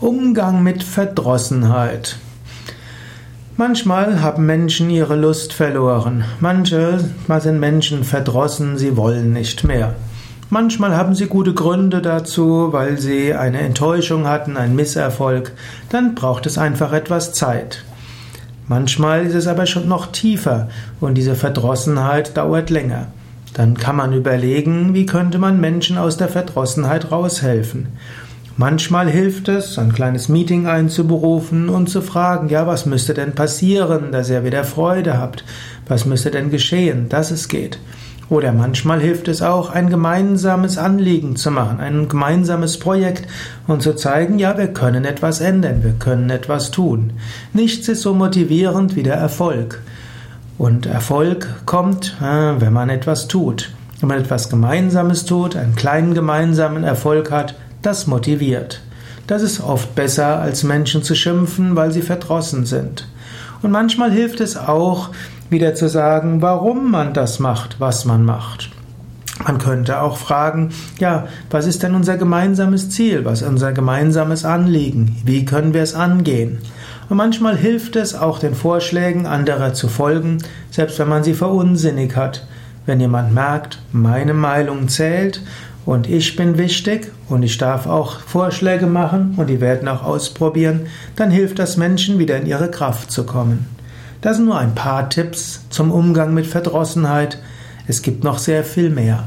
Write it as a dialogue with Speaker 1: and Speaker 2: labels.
Speaker 1: Umgang mit Verdrossenheit. Manchmal haben Menschen ihre Lust verloren. Manche sind Menschen verdrossen, sie wollen nicht mehr. Manchmal haben sie gute Gründe dazu, weil sie eine Enttäuschung hatten, einen Misserfolg. Dann braucht es einfach etwas Zeit. Manchmal ist es aber schon noch tiefer und diese Verdrossenheit dauert länger. Dann kann man überlegen, wie könnte man Menschen aus der Verdrossenheit raushelfen. Manchmal hilft es, ein kleines Meeting einzuberufen und zu fragen, ja, was müsste denn passieren, dass ihr wieder Freude habt? Was müsste denn geschehen, dass es geht? Oder manchmal hilft es auch, ein gemeinsames Anliegen zu machen, ein gemeinsames Projekt und zu zeigen, ja, wir können etwas ändern, wir können etwas tun. Nichts ist so motivierend wie der Erfolg. Und Erfolg kommt, äh, wenn man etwas tut. Wenn man etwas Gemeinsames tut, einen kleinen gemeinsamen Erfolg hat, das motiviert. Das ist oft besser, als Menschen zu schimpfen, weil sie verdrossen sind. Und manchmal hilft es auch, wieder zu sagen, warum man das macht, was man macht. Man könnte auch fragen, ja, was ist denn unser gemeinsames Ziel? Was ist unser gemeinsames Anliegen? Wie können wir es angehen? Und manchmal hilft es auch den Vorschlägen anderer zu folgen, selbst wenn man sie verunsinnig hat. Wenn jemand merkt, meine Meinung zählt und ich bin wichtig und ich darf auch Vorschläge machen und die werden auch ausprobieren, dann hilft das Menschen wieder in ihre Kraft zu kommen. Das sind nur ein paar Tipps zum Umgang mit Verdrossenheit. Es gibt noch sehr viel mehr.